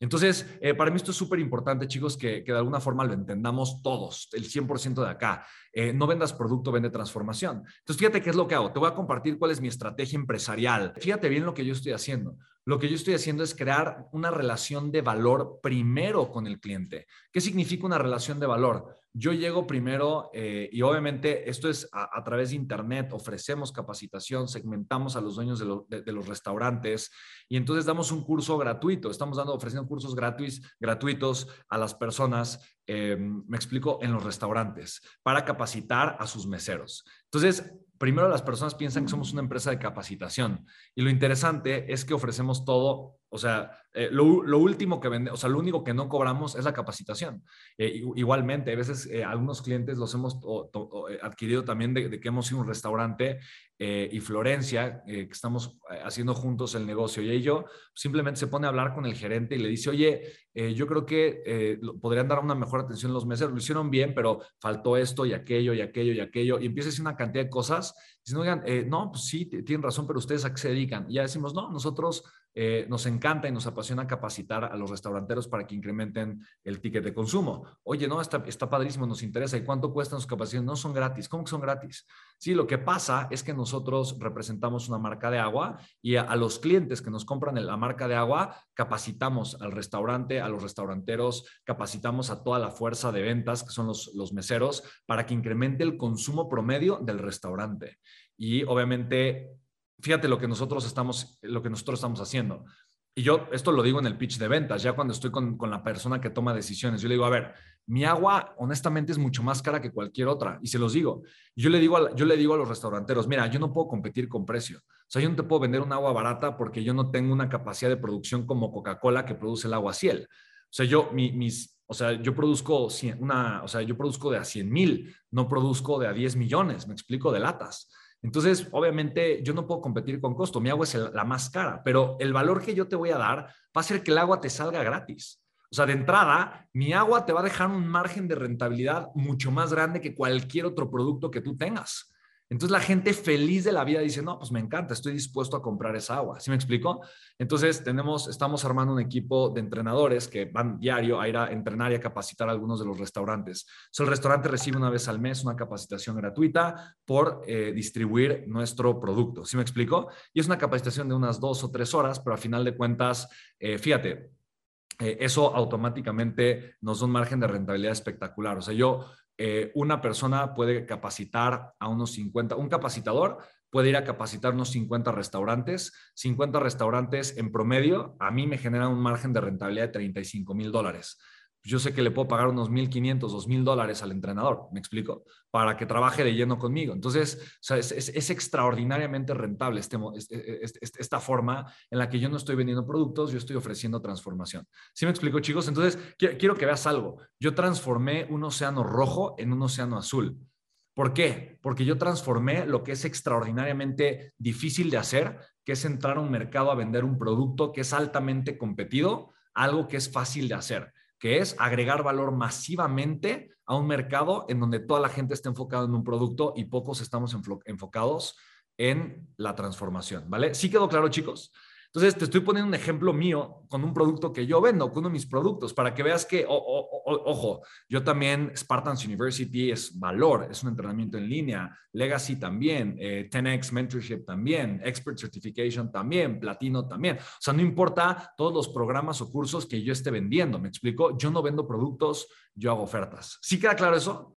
Entonces, eh, para mí esto es súper importante, chicos, que, de alguna forma lo entendamos todos, el 100% de acá. Eh, no vendas producto, vende transformación. Entonces, fíjate qué es lo que hago. Te voy a compartir cuál es mi estrategia empresarial. Fíjate bien lo que yo estoy haciendo. Lo que yo estoy haciendo es crear una relación de valor primero con el cliente. ¿Qué significa una relación de valor? Yo llego primero eh, y obviamente esto es a, través de Internet, ofrecemos capacitación, segmentamos a los dueños de, los restaurantes y entonces damos un curso gratuito, estamos dando, ofreciendo cursos gratuitos, gratuitos a las personas, eh, me explico, en los restaurantes para capacitar a sus meseros. Entonces, primero las personas piensan que somos una empresa de capacitación y lo interesante es que ofrecemos todo o sea, eh, lo, último que vende, o sea, lo único que no cobramos es la capacitación. Eh, igualmente, a veces eh, algunos clientes los hemos adquirido también de, que hemos ido a un restaurante y Florencia, que estamos haciendo juntos el negocio, y ello simplemente se pone a hablar con el gerente y le dice, oye, yo creo que podrían dar una mejor atención los meses, lo hicieron bien, pero faltó esto y aquello y aquello y aquello, y empieza a decir una cantidad de cosas, diciendo, oigan, no, pues sí, tienen razón, pero ustedes a qué se dedican. Y ya decimos, no, nosotros eh, nos encanta y nos apasiona capacitar a los restauranteros para que incrementen el ticket de consumo. Oye, no, está, está padrísimo, nos interesa. ¿Y cuánto cuestan sus capacitaciones? No son gratis. ¿Cómo que son gratis? Sí, lo que pasa es que nosotros representamos una marca de agua y a, los clientes que nos compran la marca de agua, capacitamos al restaurante, a los restauranteros, capacitamos a toda la fuerza de ventas, que son los, los meseros, para que incremente el consumo promedio del restaurante. Y obviamente fíjate lo que nosotros estamos, lo que nosotros estamos haciendo. Y yo esto lo digo en el pitch de ventas, ya cuando estoy con, la persona que toma decisiones. Yo le digo, a ver, mi agua honestamente es mucho más cara que cualquier otra. Y se los digo. Yo le digo, a, yo le digo a los restauranteros, mira, yo no puedo competir con precio. O sea, yo no te puedo vender un agua barata porque yo no tengo una capacidad de producción como Coca-Cola que produce el agua ciel. O sea, yo, mis, o sea, yo produzco una, o sea, yo produzco de a 100 mil, no produzco de a 10 millones, me explico, de latas. Entonces, obviamente, yo no puedo competir con costo. Mi agua es la más cara, pero el valor que yo te voy a dar va a ser que el agua te salga gratis. O sea, de entrada, mi agua te va a dejar un margen de rentabilidad mucho más grande que cualquier otro producto que tú tengas. Entonces la gente feliz de la vida dice, no, pues me encanta, estoy dispuesto a comprar esa agua. ¿Sí me explico? Entonces tenemos, estamos armando un equipo de entrenadores que van diario a ir a entrenar y a capacitar a algunos de los restaurantes. el restaurante recibe una vez al mes una capacitación gratuita por eh, distribuir nuestro producto. ¿Sí me explico? Y es una capacitación de unas dos o tres horas, pero a final de cuentas, eh, fíjate, eh, eso automáticamente nos da un margen de rentabilidad espectacular. O sea, yo eh, una persona puede capacitar a unos 50, un capacitador puede ir a capacitar unos 50 restaurantes. 50 restaurantes en promedio a mí me generan un margen de rentabilidad de 35 mil dólares yo sé que le puedo pagar unos 1.500, 2.000 dólares al entrenador, ¿me explico? Para que trabaje de lleno conmigo. Entonces, es, extraordinariamente rentable este, este, esta forma en la que yo no estoy vendiendo productos, yo estoy ofreciendo transformación. ¿Sí me explico, chicos? Entonces, quiero que veas algo. Yo transformé un océano rojo en un océano azul. ¿Por qué? Porque yo transformé lo que es extraordinariamente difícil de hacer, que es entrar a un mercado a vender un producto que es altamente competido, algo que es fácil de hacer que es agregar valor masivamente a un mercado en donde toda la gente está enfocada en un producto y pocos estamos enfocados en la transformación, ¿vale? ¿Sí quedó claro, chicos? Entonces, te estoy poniendo un ejemplo mío con un producto que yo vendo, con uno de mis productos, para que veas que, ojo, yo también, Spartans University es valor, es un entrenamiento en línea, Legacy también, 10X eh, Mentorship también, Expert Certification también, Platino también. O sea, no importa todos los programas o cursos que yo esté vendiendo, ¿me explico? Yo no vendo productos, yo hago ofertas. ¿Sí queda claro eso?